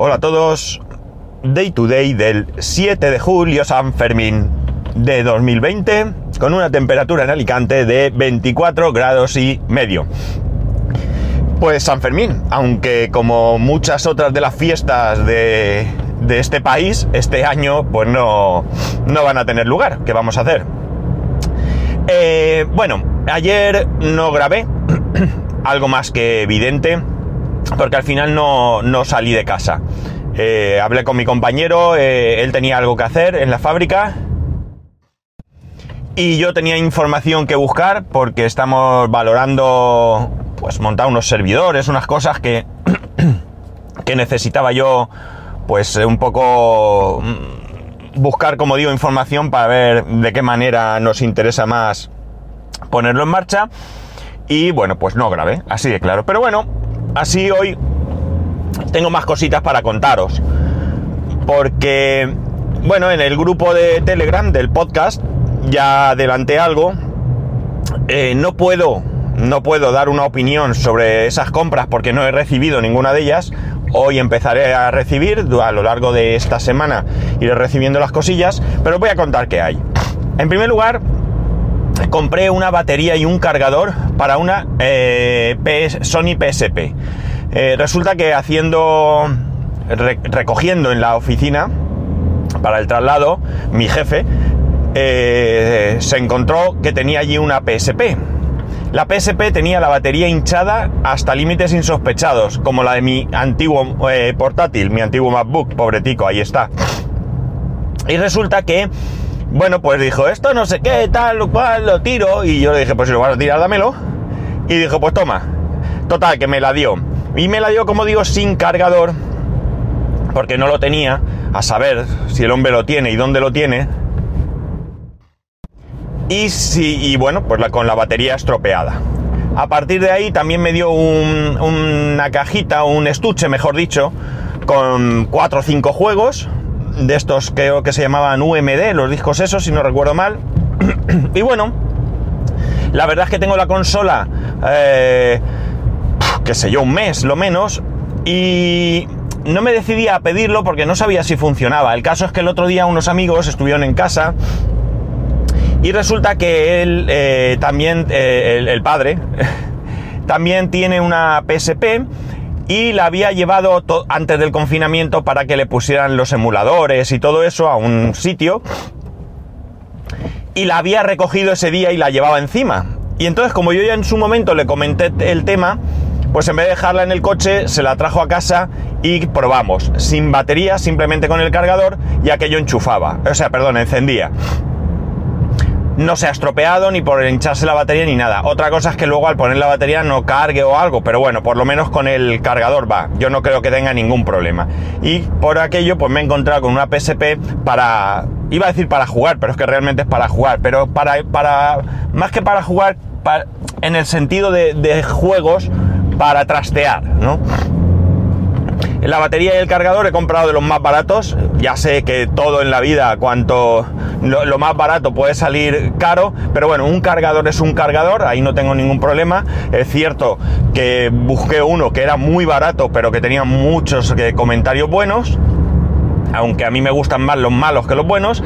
Hola a todos. Day to day del 7 de julio, San Fermín de 2020, con una temperatura en Alicante de 24 grados y medio. Pues San Fermín, aunque como muchas otras de las fiestas de, de este país, este año pues no, no van a tener lugar. ¿Qué vamos a hacer? Eh, bueno, ayer no grabé, algo más que evidente, porque al final no, no salí de casa. Eh, hablé con mi compañero, eh, él tenía algo que hacer en la fábrica y yo tenía información que buscar porque estamos valorando pues montar unos servidores, unas cosas que, que necesitaba yo pues un poco mm, buscar, como digo, información para ver de qué manera nos interesa más ponerlo en marcha. Y bueno, pues no grabé, así de claro. Pero bueno, así hoy tengo más cositas para contaros. Porque, bueno, en el grupo de Telegram del podcast ya adelanté algo. Eh, no puedo, no puedo dar una opinión sobre esas compras porque no he recibido ninguna de ellas. Hoy empezaré a recibir, a lo largo de esta semana iré recibiendo las cosillas, pero voy a contar qué hay. En primer lugar, compré una batería y un cargador para una eh, Sony PSP. Eh, resulta que haciendo, recogiendo en la oficina para el traslado, mi jefe eh, se encontró que tenía allí una PSP. La PSP tenía la batería hinchada hasta límites insospechados, como la de mi antiguo portátil, mi antiguo MacBook, pobretico, ahí está. Y resulta que bueno, pues dijo, esto no sé qué, tal, lo cual, lo tiro. Y yo le dije, pues si lo vas a tirar, dámelo. Y dijo, pues toma. Total, que me la dio. Y me la dio, como digo, sin cargador. Porque no lo tenía. A saber si el hombre lo tiene y dónde lo tiene. Y, si, y bueno, pues con la batería estropeada. A partir de ahí también me dio una cajita, un estuche, mejor dicho, con cuatro o cinco juegos de estos creo que se llamaban UMD, los discos esos, si no recuerdo mal. y bueno, la verdad es que tengo la consola, eh, qué sé yo, un mes lo menos, y no me decidí a pedirlo porque no sabía si funcionaba. El caso es que el otro día unos amigos estuvieron en casa y resulta que él eh, también, eh, el, padre, también tiene una PSP y la había llevado antes del confinamiento para que le pusieran los emuladores y todo eso a un sitio y la había recogido ese día y la llevaba encima. Y entonces como yo ya en su momento le comenté el tema, pues en vez de dejarla en el coche, se la trajo a casa y probamos. Sin batería, simplemente con el cargador, ya que yo enchufaba. O sea, perdón, encendía no se ha estropeado ni por hincharse la batería ni nada. Otra cosa es que luego al poner la batería no cargue o algo, pero bueno, por lo menos con el cargador va. Yo no creo que tenga ningún problema. Y por aquello, pues me he encontrado con una PSP para. Iba a decir para jugar, pero es que realmente es para jugar. Pero para. para más que para jugar, en el sentido de, de juegos, para trastear, ¿no? La batería y el cargador he comprado de los más baratos. Ya sé que todo en la vida, cuanto lo, más barato puede salir caro, pero bueno, un cargador es un cargador, ahí no tengo ningún problema. Es cierto que busqué uno que era muy barato, pero que tenía muchos eh, comentarios buenos, aunque a mí me gustan más los malos que los buenos.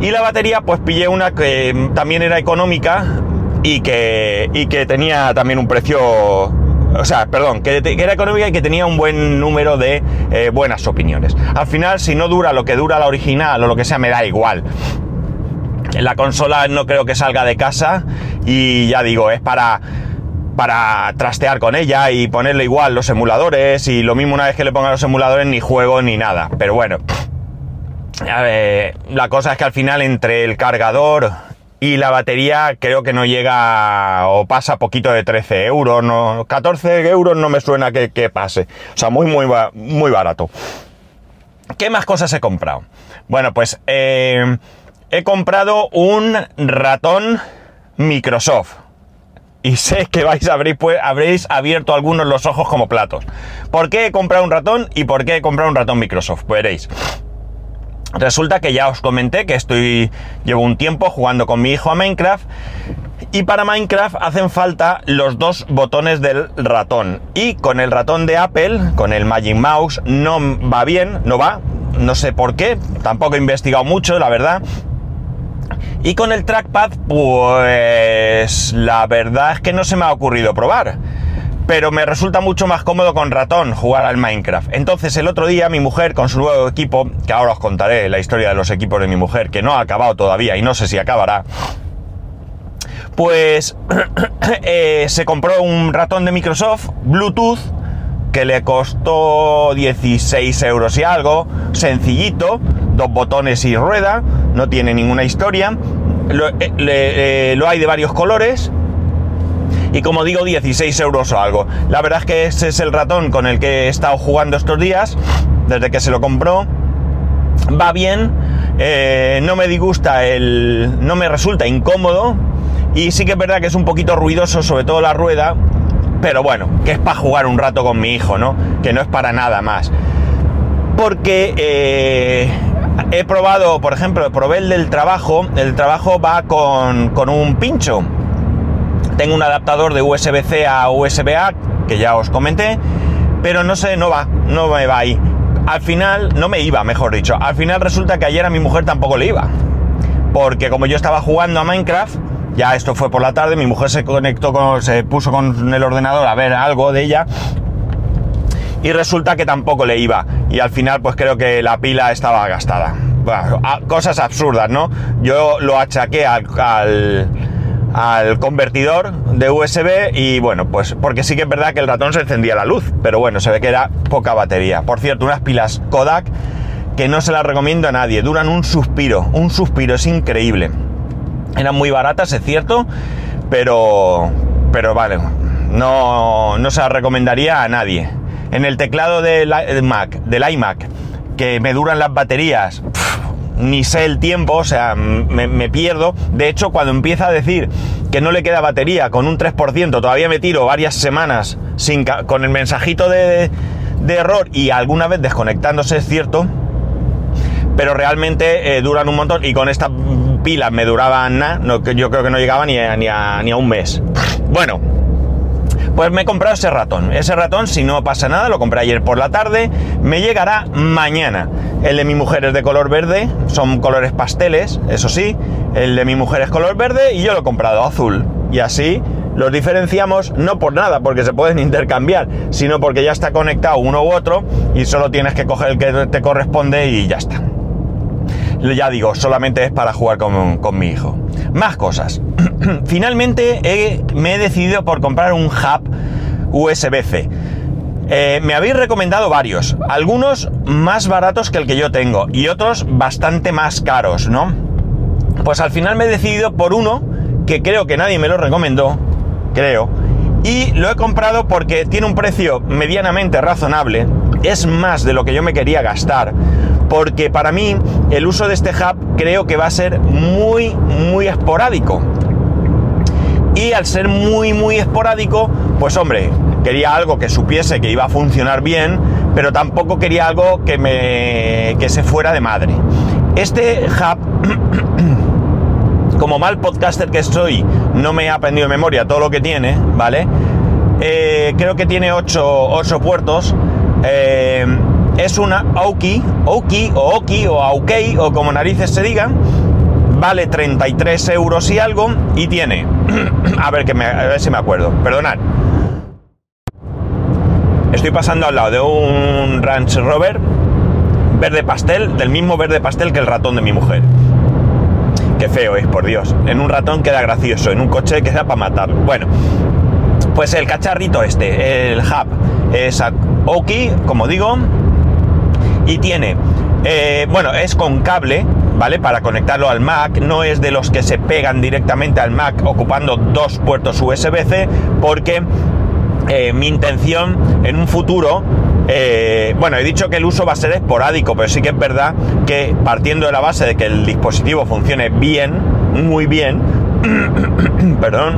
Y la batería, pues pillé una que también era económica y que, y que tenía también un precio o sea, perdón, que, era económica y que tenía un buen número de eh, buenas opiniones. Al final, si no dura lo que dura la original o lo que sea, me da igual. La consola no creo que salga de casa y ya digo, es para para trastear con ella y ponerle igual los emuladores y lo mismo una vez que le ponga los emuladores ni juego ni nada. Pero bueno, la cosa es que al final entre el cargador, y la batería creo que no llega o pasa poquito de 13 euros, no, 14 euros no me suena que, pase, o sea, muy, muy, muy barato. ¿Qué más cosas he comprado? Bueno, pues eh, he comprado un ratón Microsoft. Y sé que vais a abrir, pues, habréis abierto algunos los ojos como platos. ¿Por qué he comprado un ratón y por qué he comprado un ratón Microsoft? Veréis. Resulta que ya os comenté que estoy llevo un tiempo jugando con mi hijo a Minecraft Y para Minecraft hacen falta los dos botones del ratón. Y con el ratón de Apple, con el Magic Mouse, no va bien, no va. No sé por qué, tampoco he investigado mucho, la verdad. Y con el trackpad, pues la verdad es que no se me ha ocurrido probar. Pero me resulta mucho más cómodo con ratón jugar al Minecraft. Entonces el otro día mi mujer con su nuevo equipo, que ahora os contaré la historia de los equipos de mi mujer, que no ha acabado todavía y no sé si acabará, pues eh, se compró un ratón de Microsoft, Bluetooth, que le costó 16 euros y algo, sencillito, dos botones y rueda, no tiene ninguna historia, lo, eh, eh, lo hay de varios colores y como digo 16 euros o algo. La verdad es que ese es el ratón con el que he estado jugando estos días, desde que se lo compró. Va bien, eh, no me disgusta el... no me resulta incómodo y sí que es verdad que es un poquito ruidoso, sobre todo la rueda, pero bueno, que es para jugar un rato con mi hijo, ¿no? Que no es para nada más. Porque eh, he probado, por ejemplo, probé el del trabajo, el trabajo va con, con un pincho tengo un adaptador de USB-C a USB-A, que ya os comenté, pero no sé, no va, no me va ahí. Al final, no me iba, mejor dicho. Al final resulta que ayer a mi mujer tampoco le iba. Porque como yo estaba jugando a Minecraft, ya esto fue por la tarde, mi mujer se conectó con, se puso con el ordenador a ver algo de ella. Y resulta que tampoco le iba. Y al final, pues creo que la pila estaba gastada. Bueno, cosas absurdas, ¿no? Yo lo achaqué al al convertidor de USB y bueno, pues porque sí que es verdad que el ratón se encendía la luz, pero bueno, se ve que era poca batería. Por cierto, unas pilas Kodak que no se las recomiendo a nadie, duran un suspiro, un suspiro, es increíble. Eran muy baratas, es cierto, pero, pero vale, no, no se las recomendaría a nadie. En el teclado del Mac, del iMac, que me duran las baterías, ni sé el tiempo, o sea, me, pierdo. De hecho, cuando empieza a decir que no le queda batería con un 3%, todavía me tiro varias semanas sin, con el mensajito de, error y alguna vez desconectándose, es cierto. Pero realmente eh, duran un montón y con esta pila me duraban nada, no, yo creo que no llegaba ni ni a un mes. Bueno, pues me he comprado ese ratón. Ese ratón, si no pasa nada, lo compré ayer por la tarde, me llegará mañana. El de mi mujer es de color verde, son colores pasteles, eso sí. El de mi mujer es color verde y yo lo he comprado azul. Y así los diferenciamos no por nada, porque se pueden intercambiar, sino porque ya está conectado uno u otro y solo tienes que coger el que te corresponde y ya está. Ya digo, solamente es para jugar con, mi hijo. Más cosas. Finalmente me he decidido por comprar un hub USB-C. Eh, me habéis recomendado varios, algunos más baratos que el que yo tengo y otros bastante más caros, ¿no? Pues al final me he decidido por uno que creo que nadie me lo recomendó, creo, y lo he comprado porque tiene un precio medianamente razonable, es más de lo que yo me quería gastar, porque para mí el uso de este hub creo que va a ser muy, muy esporádico. Y al ser muy, muy esporádico, pues hombre, quería algo que supiese que iba a funcionar bien, pero tampoco quería algo que me que se fuera de madre. Este hub, como mal podcaster que soy, no me he aprendido de memoria todo lo que tiene, ¿vale? Eh, creo que tiene 8, puertos. Eh, es una Aoki, Aoki o Oki o Aukei o como narices se digan. Vale 33 euros y algo y tiene, a ver, que a ver si me acuerdo, perdonad. Estoy pasando al lado de un Ranch Rover verde pastel, del mismo verde pastel que el ratón de mi mujer. Qué feo es, por Dios. En un ratón queda gracioso, en un coche queda para matar. Bueno, pues el cacharrito este, el hub, es Oki, como digo, y tiene, eh, bueno, es con cable, ¿vale? Para conectarlo al Mac, no es de los que se pegan directamente al Mac ocupando dos puertos USB-C, porque eh, mi intención en un futuro, eh, bueno, he dicho que el uso va a ser esporádico, pero sí que es verdad que partiendo de la base de que el dispositivo funcione bien, muy bien, perdón,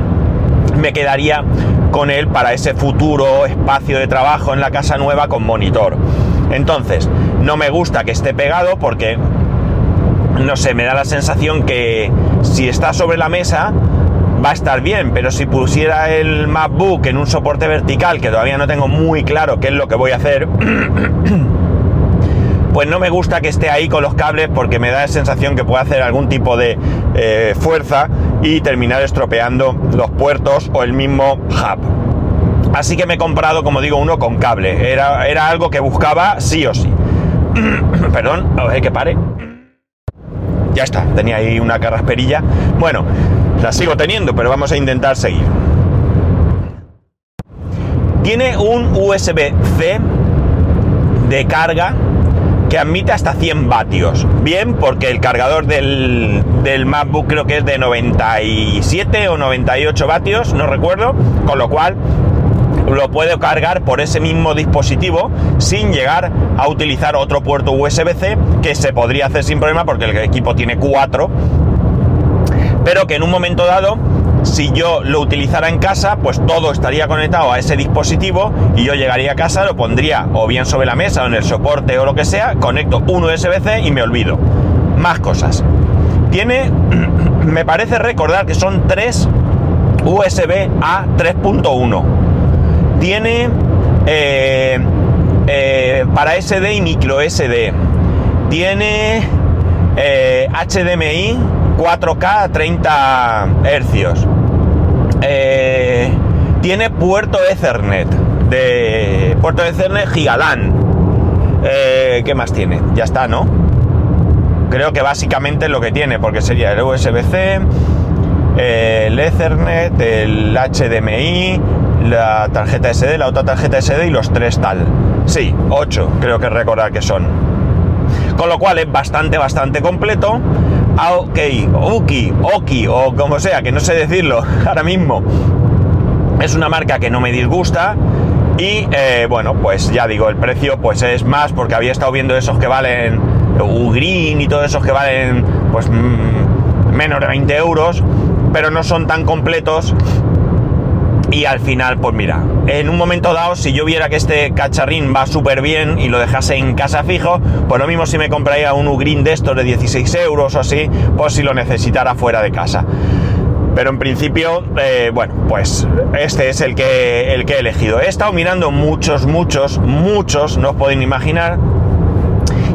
me quedaría con él para ese futuro espacio de trabajo en la casa nueva con monitor. Entonces, no me gusta que esté pegado porque, no sé, me da la sensación que si está sobre la mesa, va a estar bien, pero si pusiera el MacBook en un soporte vertical, que todavía no tengo muy claro qué es lo que voy a hacer, pues no me gusta que esté ahí con los cables porque me da la sensación que puede hacer algún tipo de eh, fuerza y terminar estropeando los puertos o el mismo hub. Así que me he comprado, como digo, uno con cable. Era, era algo que buscaba sí o sí. Perdón, a ver que pare. Ya está, tenía ahí una carrasperilla. Bueno, la sigo teniendo, pero vamos a intentar seguir. Tiene un USB-C de carga que admite hasta 100 vatios. Bien, porque el cargador del, del, MacBook creo que es de 97 o 98 vatios, no recuerdo, con lo cual lo puedo cargar por ese mismo dispositivo sin llegar a utilizar otro puerto USB-C que se podría hacer sin problema porque el equipo tiene 4 pero que en un momento dado si yo lo utilizara en casa, pues todo estaría conectado a ese dispositivo y yo llegaría a casa, lo pondría o bien sobre la mesa o en el soporte o lo que sea, conecto un USB-C y me olvido. Más cosas. Tiene, me parece recordar que son tres USB a 3.1. Tiene eh, eh, para SD y micro SD. Tiene HDMI 4K a 30 hercios. Eh, tiene puerto Ethernet, de puerto Ethernet Gigalan. Eh, ¿Qué más tiene? Ya está, ¿no? Creo que básicamente lo que tiene, porque sería el USB-C, el Ethernet, el HDMI, la tarjeta SD, la otra tarjeta SD y los tres tal. Sí, 8 creo que recordar que son. Con lo cual es bastante, bastante completo. OK, Oki, Oki o como sea, que no sé decirlo ahora mismo. Es una marca que no me disgusta y eh, bueno, pues ya digo, el precio pues es más porque había estado viendo esos que valen Ugreen y todos esos que valen pues mm, menos de 20 euros, pero no son tan completos y al final, pues mira, en un momento dado, si yo viera que este cacharrín va súper bien y lo dejase en casa fijo, pues lo mismo si me compraría un Ugreen de estos de 16 euros o así, pues si lo necesitara fuera de casa. Pero en principio, eh, bueno, pues este es el que, el que he elegido. He estado mirando muchos, muchos, muchos, no os podéis imaginar,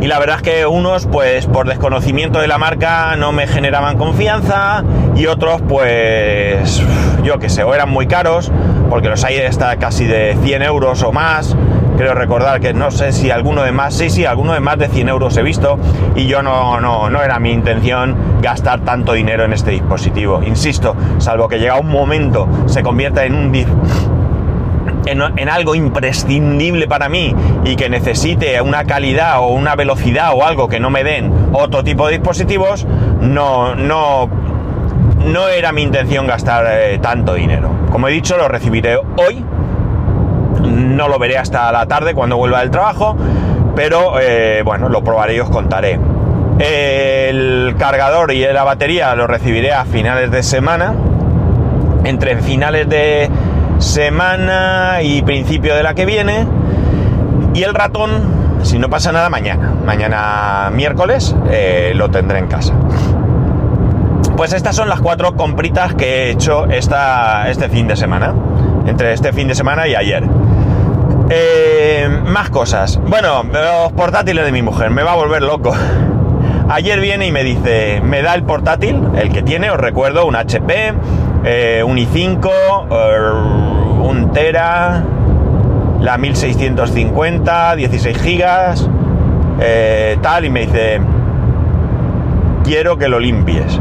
y la verdad es que unos pues por desconocimiento de la marca no me generaban confianza y otros pues yo que sé, o eran muy caros porque los hay está casi de 100 euros o más creo recordar que no sé si alguno de más, sí, sí, alguno de más de 100 euros he visto y yo no, no, no era mi intención gastar tanto dinero en este dispositivo. Insisto, salvo que llega un momento, se convierta en un en, algo imprescindible para mí y que necesite una calidad o una velocidad o algo que no me den otro tipo de dispositivos, no, no, no era mi intención gastar eh, tanto dinero. Como he dicho, lo recibiré hoy. No lo veré hasta la tarde cuando vuelva del trabajo, pero eh, bueno, lo probaré y os contaré. El cargador y la batería lo recibiré a finales de semana. Entre finales de semana y principio de la que viene. Y el ratón, si no pasa nada, mañana. Mañana miércoles eh, lo tendré en casa. Pues estas son las cuatro compritas que he hecho esta, este fin de semana. Entre este fin de semana y ayer. Eh, más cosas. Bueno, los portátiles de mi mujer. Me va a volver loco. Ayer viene y me dice, me da el portátil, el que tiene, os recuerdo, un HP, eh, un i5, eh, un Tera, la 1650, 16 gigas, eh, tal, y me dice, quiero que lo limpies.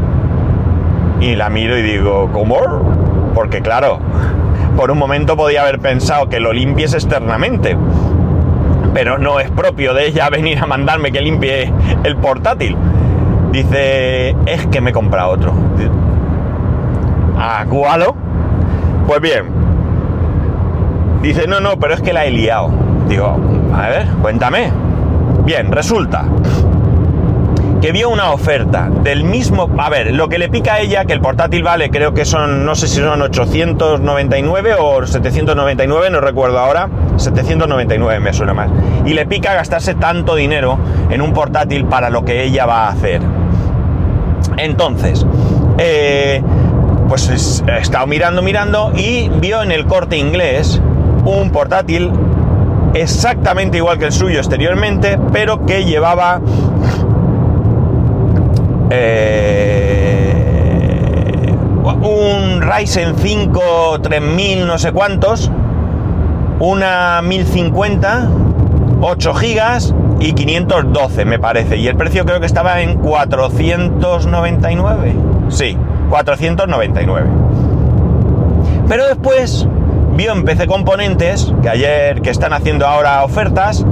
Y la miro y digo, ¿cómo? Porque claro, por un momento podía haber pensado que lo limpies externamente, pero no es propio de ella venir a mandarme que limpie el portátil. Dice, es que me compra otro a Gualo. Pues bien, dice, no, no, pero es que la he liado. Digo, a ver, cuéntame. Bien, resulta que vio una oferta del mismo... A ver, lo que le pica a ella, que el portátil vale, creo que son, no sé si son 899 o 799, no recuerdo ahora, 799 me suena más. Y le pica gastarse tanto dinero en un portátil para lo que ella va a hacer. Entonces, eh, pues he estado mirando, mirando y vio en el corte inglés un portátil exactamente igual que el suyo exteriormente, pero que llevaba eh, un Ryzen 5 3000 no sé cuántos, una 1050, 8 gigas y 512 me parece. Y el precio creo que estaba en 499. Sí, 499. Pero después vio en PC Componentes, que ayer, que están haciendo ahora ofertas,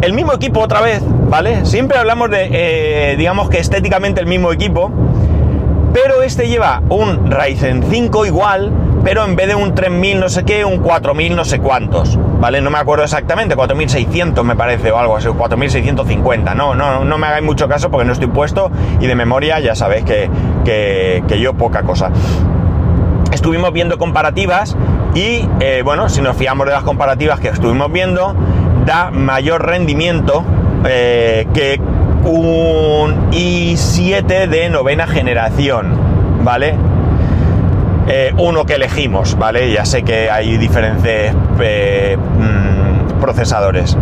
el mismo equipo otra vez, ¿vale? Siempre hablamos de, eh, digamos que estéticamente el mismo equipo, pero este lleva un Ryzen 5 igual, pero en vez de un 3000 no sé qué, un 4000 no sé cuántos, ¿vale? No me acuerdo exactamente, 4600 me parece o algo así, 4650, no, no, no me hagáis mucho caso porque no estoy puesto y de memoria ya sabéis que, que, yo poca cosa. Estuvimos viendo comparativas y, eh, bueno, si nos fiamos de las comparativas que estuvimos viendo, da mayor rendimiento eh, que un i7 de novena generación, ¿vale? Eh, uno que elegimos, ¿vale? Ya sé que hay diferentes eh, mm, procesadores.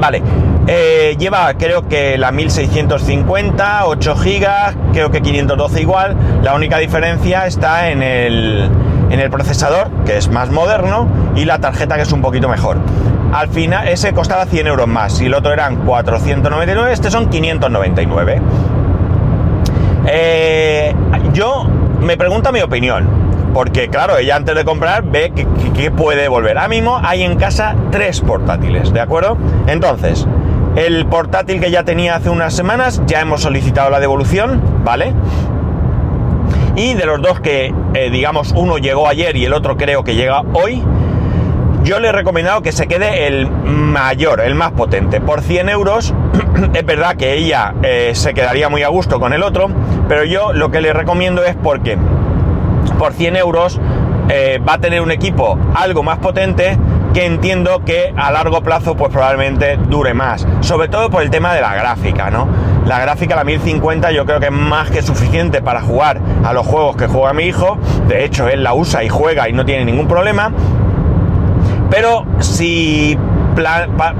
Vale, eh, lleva creo que la 1650, 8 GB, creo que 512 igual. La única diferencia está en el, en el procesador, que es más moderno, y la tarjeta, que es un poquito mejor. Al final, ese costaba 100 euros más, y el otro eran 499, este son 599. yo me pregunta mi opinión. Porque claro, ella antes de comprar ve que, puede volver. A mismo hay en casa tres portátiles, ¿de acuerdo? Entonces, el portátil que ya tenía hace unas semanas, ya hemos solicitado la devolución, ¿vale? Y de los dos que, eh, digamos, uno llegó ayer y el otro creo que llega hoy, yo le he recomendado que se quede el mayor, el más potente. Por 100 euros, es verdad que ella eh, se quedaría muy a gusto con el otro, pero yo lo que le recomiendo es porque por 100 euros eh, va a tener un equipo algo más potente que entiendo que a largo plazo pues probablemente dure más. Sobre todo por el tema de la gráfica, ¿no? La gráfica, la 1050, yo creo que es más que suficiente para jugar a los juegos que juega mi hijo. De hecho, él la usa y juega y no tiene ningún problema. Pero si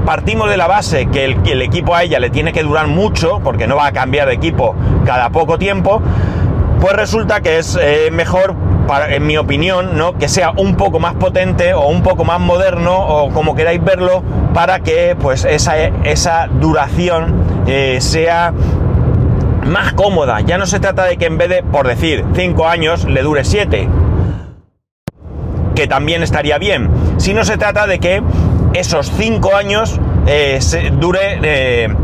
partimos de la base que el, equipo a ella le tiene que durar mucho, porque no va a cambiar de equipo cada poco tiempo, pues resulta que es eh, mejor, en mi opinión, ¿no? que sea un poco más potente o un poco más moderno o como queráis verlo, para que pues esa, duración eh, sea más cómoda. Ya no se trata de que en vez de, por decir, 5 años, le dure 7 que también estaría bien. Si no se trata de que esos cinco años eh, dure... Eh,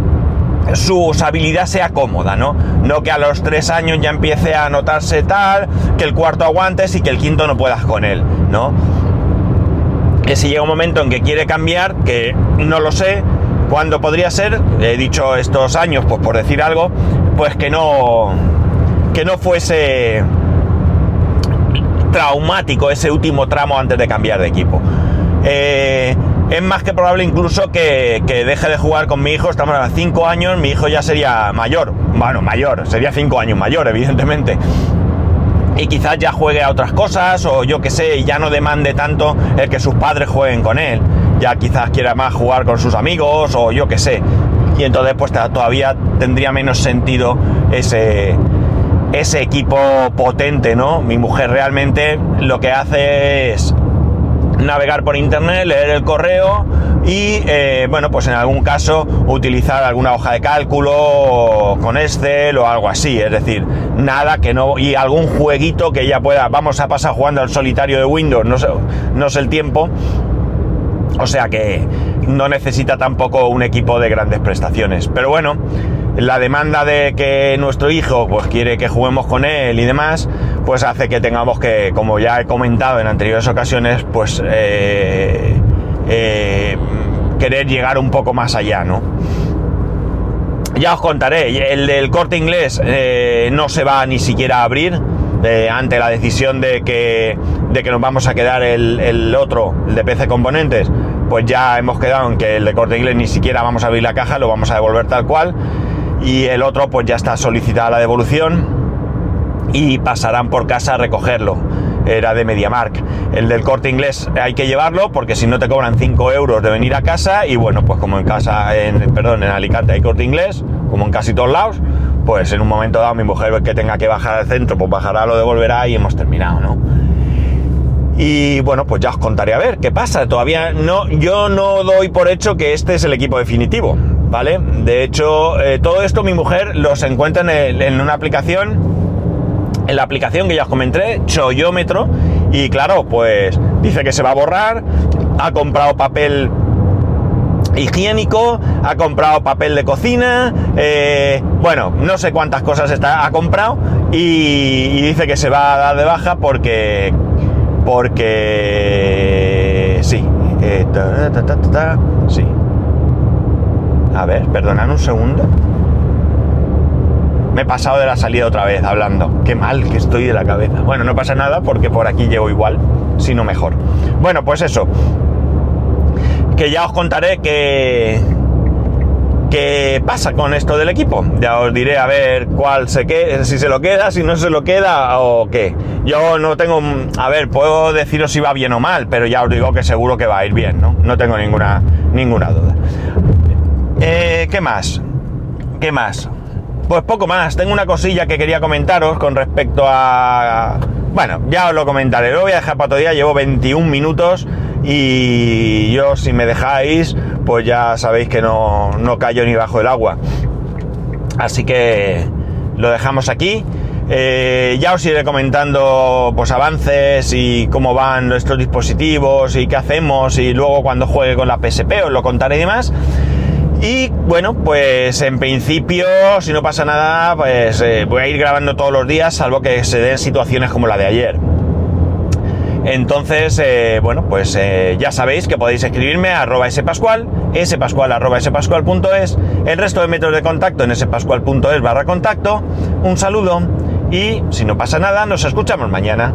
su usabilidad sea cómoda, ¿no? No que a los tres años ya empiece a notarse tal, que el cuarto aguantes y que el quinto no puedas con él, ¿no? Que si llega un momento en que quiere cambiar, que no lo sé, cuándo podría ser, he dicho estos años, pues por decir algo, pues que no, que no fuese traumático ese último tramo antes de cambiar de equipo. Eh, es más que probable incluso que, deje de jugar con mi hijo, estamos a 5 años, mi hijo ya sería mayor, bueno, mayor, sería 5 años mayor, evidentemente. Y quizás ya juegue a otras cosas, o yo que sé, ya no demande tanto el que sus padres jueguen con él. Ya quizás quiera más jugar con sus amigos, o yo que sé. Y entonces pues todavía tendría menos sentido ese, ese equipo potente, ¿no? Mi mujer realmente lo que hace es navegar por internet, leer el correo y, eh, bueno, pues en algún caso utilizar alguna hoja de cálculo con Excel o algo así. Es decir, nada que no. y algún jueguito que ella pueda. Vamos a pasar jugando al solitario de Windows, no sé, no sé el tiempo. O sea que no necesita tampoco un equipo de grandes prestaciones. Pero bueno la demanda de que nuestro hijo pues quiere que juguemos con él y demás, pues hace que tengamos que, como ya he comentado en anteriores ocasiones, pues eh, eh, querer llegar un poco más allá, ¿no? Ya os contaré, el del corte inglés eh, no se va ni siquiera a abrir ante la decisión de que, de que nos vamos a quedar el, otro, el de PC Componentes, pues ya hemos quedado en que el de corte inglés ni siquiera vamos a abrir la caja, lo vamos a devolver tal cual y el otro pues ya está solicitada la devolución y pasarán por casa a recogerlo. Era de MediaMark. El del corte inglés hay que llevarlo porque si no te cobran 5 euros de venir a casa y bueno, pues como en casa, en, perdón, en Alicante hay corte inglés, como en casi todos lados, pues en un momento dado mi mujer que tenga que bajar al centro, pues bajará, lo devolverá y hemos terminado, ¿no? Y bueno, pues ya os contaré a ver qué pasa. Todavía no, yo no doy por hecho que este es el equipo definitivo, ¿vale? De hecho, eh, todo esto mi mujer los encuentra en, en una aplicación en la aplicación que ya os comenté, Choyómetro, y claro, pues dice que se va a borrar, ha comprado papel higiénico, ha comprado papel de cocina, eh, bueno, no sé cuántas cosas está, ha comprado y, dice que se va a dar de baja porque, porque, sí, eh, sí. A ver, perdonad un segundo. Me he pasado de la salida otra vez hablando. Qué mal que estoy de la cabeza. Bueno, no pasa nada porque por aquí llevo igual, si no mejor. Bueno, pues eso. Que ya os contaré qué, qué pasa con esto del equipo. Ya os diré a ver cuál se queda, si se lo queda, si no se lo queda o qué. Yo no tengo, a ver, puedo deciros si va bien o mal, pero ya os digo que seguro que va a ir bien, ¿no? No tengo ninguna, ninguna duda. Eh, ¿Qué más? ¿Qué más? Pues poco más, tengo una cosilla que quería comentaros con respecto a... Bueno, ya os lo comentaré, lo voy a dejar para otro día, llevo 21 minutos y yo si me dejáis, pues ya sabéis que no, no callo ni bajo el agua. Así que lo dejamos aquí. Eh, ya os iré comentando pues avances y cómo van nuestros dispositivos y qué hacemos y luego cuando juegue con la PSP os lo contaré y demás. Y bueno, pues en principio, si no pasa nada, pues eh, voy a ir grabando todos los días, salvo que se den situaciones como la de ayer. Entonces, eh, bueno, pues eh, ya sabéis que podéis escribirme a arroba spascual, spascual arroba spascual.es, el resto de métodos de contacto en spascual.es barra contacto. Un saludo y si no pasa nada, nos escuchamos mañana.